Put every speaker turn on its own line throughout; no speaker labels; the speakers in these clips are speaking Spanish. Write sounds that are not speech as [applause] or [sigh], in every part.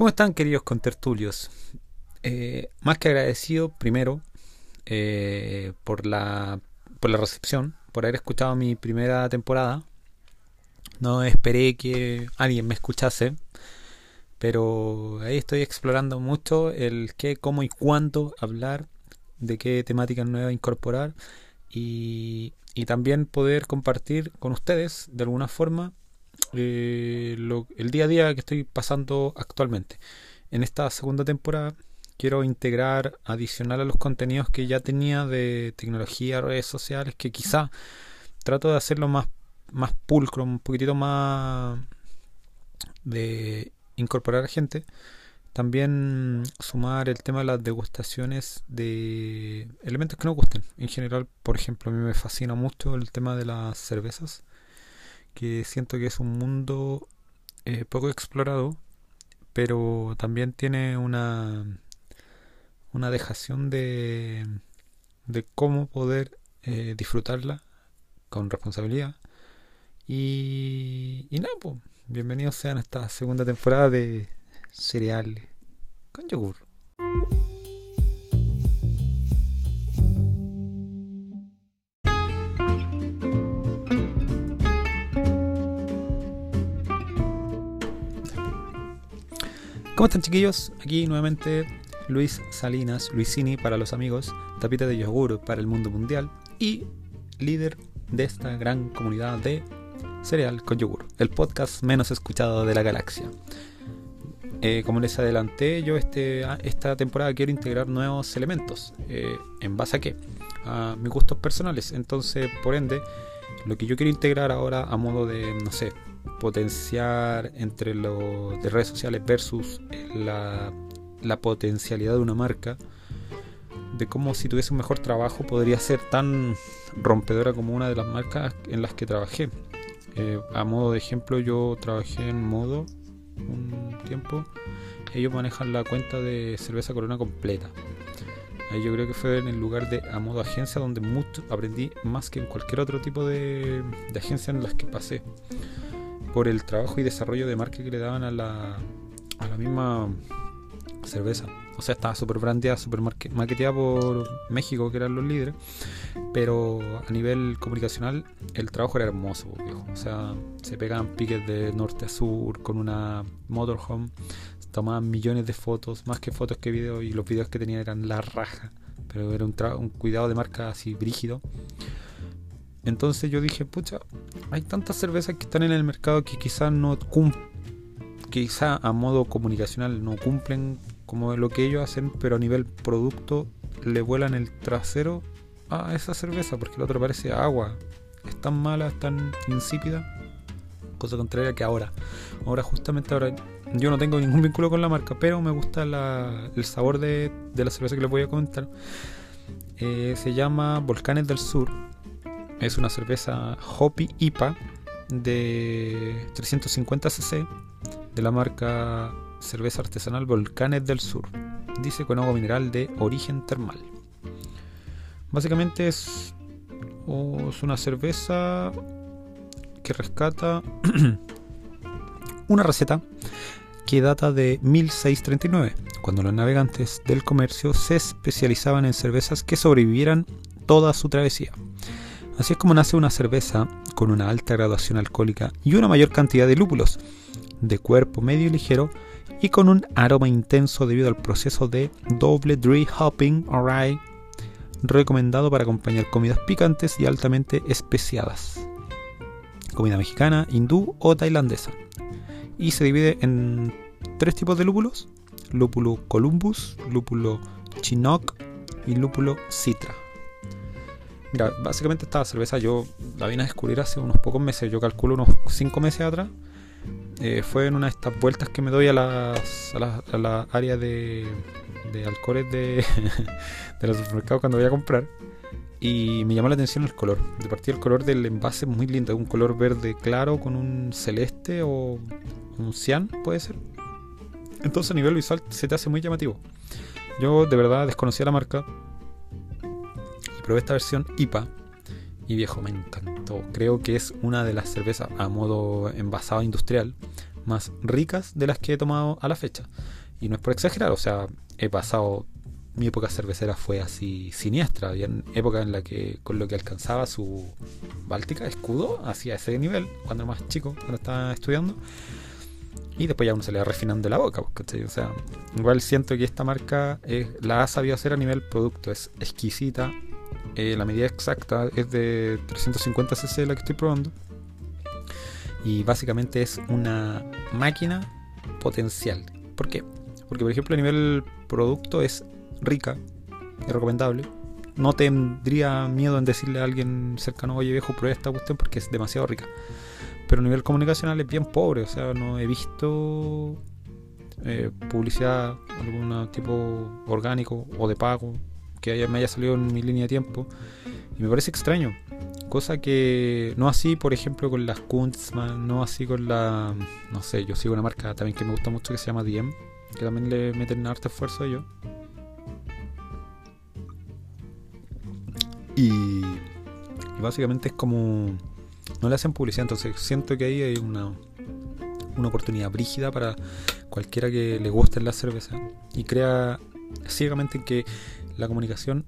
¿Cómo están queridos contertulios? Eh, más que agradecido primero eh, por, la, por la recepción, por haber escuchado mi primera temporada. No esperé que alguien me escuchase, pero ahí estoy explorando mucho el qué, cómo y cuánto hablar, de qué temática nueva incorporar y, y también poder compartir con ustedes de alguna forma eh, el día a día que estoy pasando actualmente. En esta segunda temporada quiero integrar adicional a los contenidos que ya tenía de tecnología, redes sociales, que quizá trato de hacerlo más, más pulcro, un poquitito más de incorporar a gente. También sumar el tema de las degustaciones de elementos que no gusten. En general, por ejemplo, a mí me fascina mucho el tema de las cervezas que siento que es un mundo eh, poco explorado, pero también tiene una, una dejación de, de cómo poder eh, disfrutarla con responsabilidad. Y, y nada, pues, bienvenidos sean a esta segunda temporada de Cereal con yogur. ¿Cómo están chiquillos? Aquí nuevamente Luis Salinas, Luisini para los amigos, tapita de yogur para el mundo mundial y líder de esta gran comunidad de cereal con yogur, el podcast menos escuchado de la galaxia. Eh, como les adelanté, yo este, esta temporada quiero integrar nuevos elementos. Eh, ¿En base a qué? A mis gustos personales. Entonces, por ende, lo que yo quiero integrar ahora a modo de, no sé, potenciar entre los de redes sociales versus la, la potencialidad de una marca, de cómo si tuviese un mejor trabajo podría ser tan rompedora como una de las marcas en las que trabajé. Eh, a modo de ejemplo, yo trabajé en modo un tiempo. Ellos manejan la cuenta de cerveza corona completa. Ahí yo creo que fue en el lugar de a modo agencia donde mucho aprendí más que en cualquier otro tipo de, de agencia en las que pasé por el trabajo y desarrollo de marca que le daban a la, a la misma cerveza. O sea, estaba súper brandeada, súper maqueteada por México, que eran los líderes. Pero a nivel comunicacional, el trabajo era hermoso, viejo. O sea, se pegaban piques de norte a sur con una motorhome. Tomaban millones de fotos, más que fotos que videos. Y los videos que tenían eran la raja. Pero era un, un cuidado de marca así brígido. Entonces yo dije, pucha, hay tantas cervezas que están en el mercado que quizás no cumplen, quizá a modo comunicacional no cumplen como lo que ellos hacen, pero a nivel producto le vuelan el trasero a esa cerveza, porque la otra parece agua. Es tan mala, es tan insípida. Cosa contraria que ahora. Ahora justamente ahora yo no tengo ningún vínculo con la marca, pero me gusta el sabor de, la cerveza que les voy a comentar. Eh, se llama Volcanes del Sur es una cerveza Hoppy IPA de 350 cc de la marca cerveza artesanal Volcanes del Sur. Dice con agua mineral de origen termal. Básicamente es, es una cerveza que rescata [clears throat] una receta que data de 1639, cuando los navegantes del comercio se especializaban en cervezas que sobrevivieran toda su travesía. Así es como nace una cerveza con una alta graduación alcohólica y una mayor cantidad de lúpulos, de cuerpo medio y ligero y con un aroma intenso debido al proceso de doble dry hopping rye recomendado para acompañar comidas picantes y altamente especiadas, comida mexicana, hindú o tailandesa. Y se divide en tres tipos de lúpulos, lúpulo Columbus, lúpulo Chinook y lúpulo Citra. Mira, básicamente esta cerveza yo la vine a descubrir hace unos pocos meses, yo calculo unos 5 meses atrás. Eh, fue en una de estas vueltas que me doy a las, a la, área de, de alcoholes de, [laughs] de los supermercados cuando voy a comprar. Y me llamó la atención el color. De partida el color del envase muy lindo. Un color verde claro con un celeste o un cian, puede ser. Entonces a nivel visual se te hace muy llamativo. Yo de verdad desconocía la marca probé esta versión IPA y viejo, me encantó. Creo que es una de las cervezas a modo envasado industrial más ricas de las que he tomado a la fecha. Y no es por exagerar, o sea, he pasado mi época cervecera fue así siniestra. Había época en la que con lo que alcanzaba su Báltica, escudo, hacia ese nivel, cuando era más chico, cuando estaba estudiando. Y después ya uno se le va refinando la boca, pues, O sea, igual siento que esta marca la ha sabido hacer a nivel producto, es exquisita. Eh, la medida exacta es de 350 cc la que estoy probando. Y básicamente es una máquina potencial. ¿Por qué? Porque, por ejemplo, a nivel producto es rica y recomendable. No tendría miedo en decirle a alguien cercano, oye viejo, prueba esta cuestión porque es demasiado rica. Pero a nivel comunicacional es bien pobre, o sea, no he visto eh, publicidad, algún tipo orgánico o de pago que haya, me haya salido en mi línea de tiempo. Y me parece extraño. Cosa que no así, por ejemplo, con las Kunstmann, no así con la. No sé, yo sigo una marca también que me gusta mucho que se llama Diem, que también le meten harto esfuerzo a ellos. Y, básicamente es como... No le hacen publicidad, entonces siento que ahí hay una, una oportunidad brígida para cualquiera que le guste la cerveza y crea ciegamente que la comunicación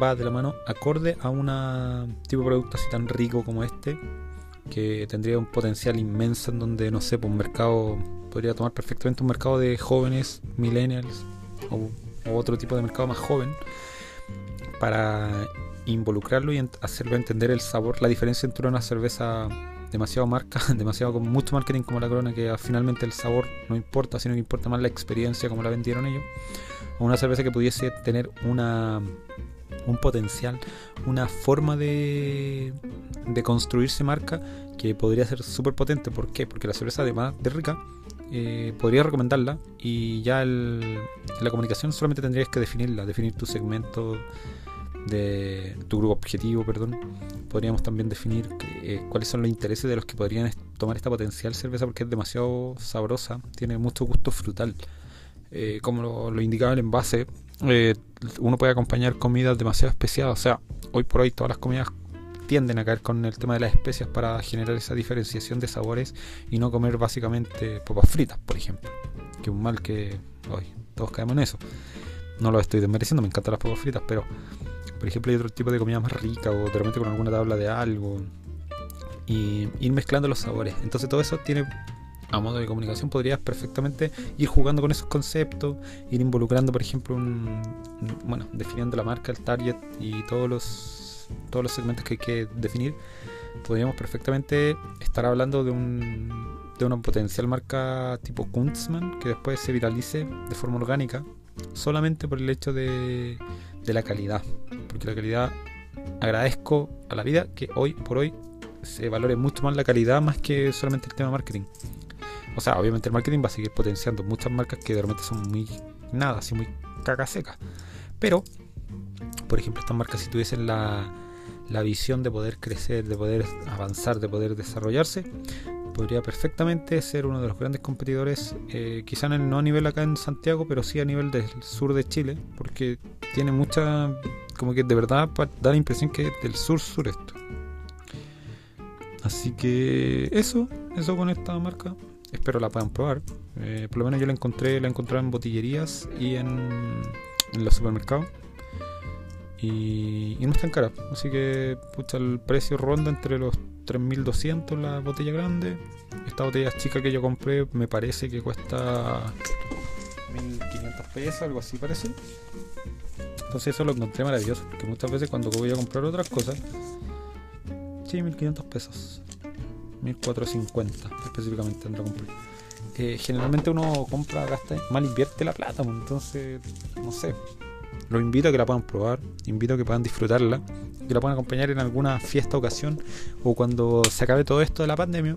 va de la mano acorde a un tipo de producto así tan rico como este que tendría un potencial inmenso en donde no sé, pues un mercado podría tomar perfectamente un mercado de jóvenes, millennials o, otro tipo de mercado más joven para involucrarlo y hacerlo entender el sabor, la diferencia entre una cerveza demasiado marca, [laughs] demasiado con mucho marketing como la Corona, que finalmente el sabor no importa, sino que importa más la experiencia como la vendieron ellos, una cerveza que pudiese tener una un potencial, una forma de, de construirse marca que podría ser súper potente. ¿Por qué? Porque la cerveza, además de rica, eh, podría recomendarla y ya el, la comunicación solamente tendrías que definirla, definir tu segmento de tu grupo objetivo, perdón, podríamos también definir eh, cuáles son los intereses de los que podrían tomar esta potencial cerveza porque es demasiado sabrosa, tiene mucho gusto frutal. Eh, como lo, indicaba el envase, eh, uno puede acompañar comidas demasiado especiadas, o sea, hoy por hoy todas las comidas tienden a caer con el tema de las especias para generar esa diferenciación de sabores y no comer básicamente papas fritas, por ejemplo, que un mal que hoy todos caemos en eso. No lo estoy desmereciendo, me encantan las papas fritas, pero por ejemplo, hay otro tipo de comida más rica o de repente con alguna tabla de algo. Y ir mezclando los sabores. Entonces todo eso tiene, a modo de comunicación, podrías perfectamente ir jugando con esos conceptos, ir involucrando, por ejemplo, un, bueno, definiendo la marca, el target y todos los, todos los segmentos que hay que definir. Podríamos perfectamente estar hablando de un de una potencial marca tipo Kunstmann que después se viralice de forma orgánica solamente por el hecho de, de la calidad. Porque la calidad, agradezco a la vida que hoy por hoy se valore mucho más la calidad más que solamente el tema marketing. O sea, obviamente el marketing va a seguir potenciando muchas marcas que de repente son muy nada, así muy caca seca. Pero, por ejemplo, estas marcas si tuviesen la, la visión de poder crecer, de poder avanzar, de poder desarrollarse, podría perfectamente ser uno de los grandes competidores, eh, quizá no a nivel acá en Santiago, pero sí a nivel del sur de Chile, porque tiene mucha, como que de verdad da la impresión que es del sur-sur esto. Así que eso, eso con esta marca. Espero la puedan probar. Eh, por lo menos yo la encontré, la encontré en botillerías y en, los supermercados. Y, y, no es tan cara. Así que, pucha, el precio ronda entre los 3200 la botella grande. Esta botella chica que yo compré me parece que cuesta 1500 pesos, algo así parece. Entonces eso lo encontré maravilloso, porque muchas veces cuando voy a comprar otras cosas, sí, 1500 pesos. 1450 específicamente tendrá compré. Eh, generalmente uno compra, gasta, mal invierte la plata, pues, entonces, no sé. Los invito a que la puedan probar, invito a que puedan disfrutarla que la puedan acompañar en alguna fiesta, ocasión o cuando se acabe todo esto de la pandemia,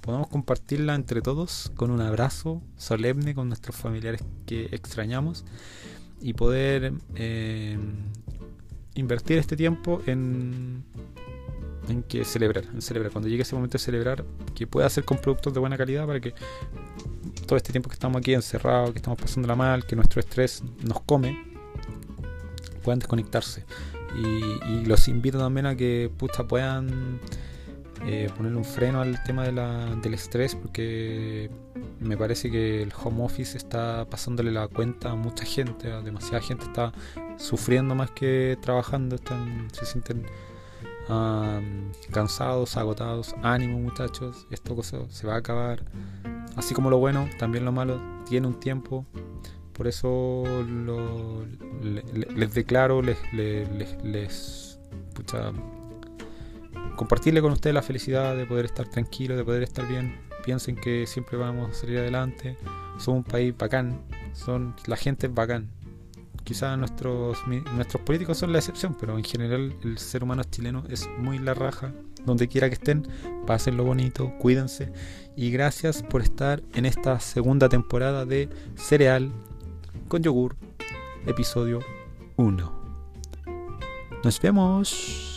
podamos compartirla entre todos con un abrazo solemne con nuestros familiares que extrañamos y poder eh, invertir este tiempo en, en que celebrar, en celebrar. Cuando llegue ese momento de celebrar, que pueda ser con productos de buena calidad para que todo este tiempo que estamos aquí encerrados, que estamos pasándola mal, que nuestro estrés nos come, puedan desconectarse. Y, los invito también a que puedan eh, ponerle un freno al tema del estrés, porque me parece que el home office está pasándole la cuenta a mucha gente, a demasiada gente está sufriendo más que trabajando, están, se sienten cansados, agotados, ánimo muchachos, esto cosa se va a acabar. Así como lo bueno, también lo malo tiene un tiempo. Por eso les declaro, les, les, les, compartirle con ustedes la felicidad de poder estar tranquilo, de poder estar bien. Piensen que siempre vamos a salir adelante. Somos un país bacán, son, la gente es bacán quizás nuestros, nuestros políticos son la excepción, pero en general el ser humano chileno es muy la raja. Donde quiera que estén, pasen lo bonito, cuídense. Y gracias por estar en esta segunda temporada de Cereal con Yogur, episodio 1. Nos vemos.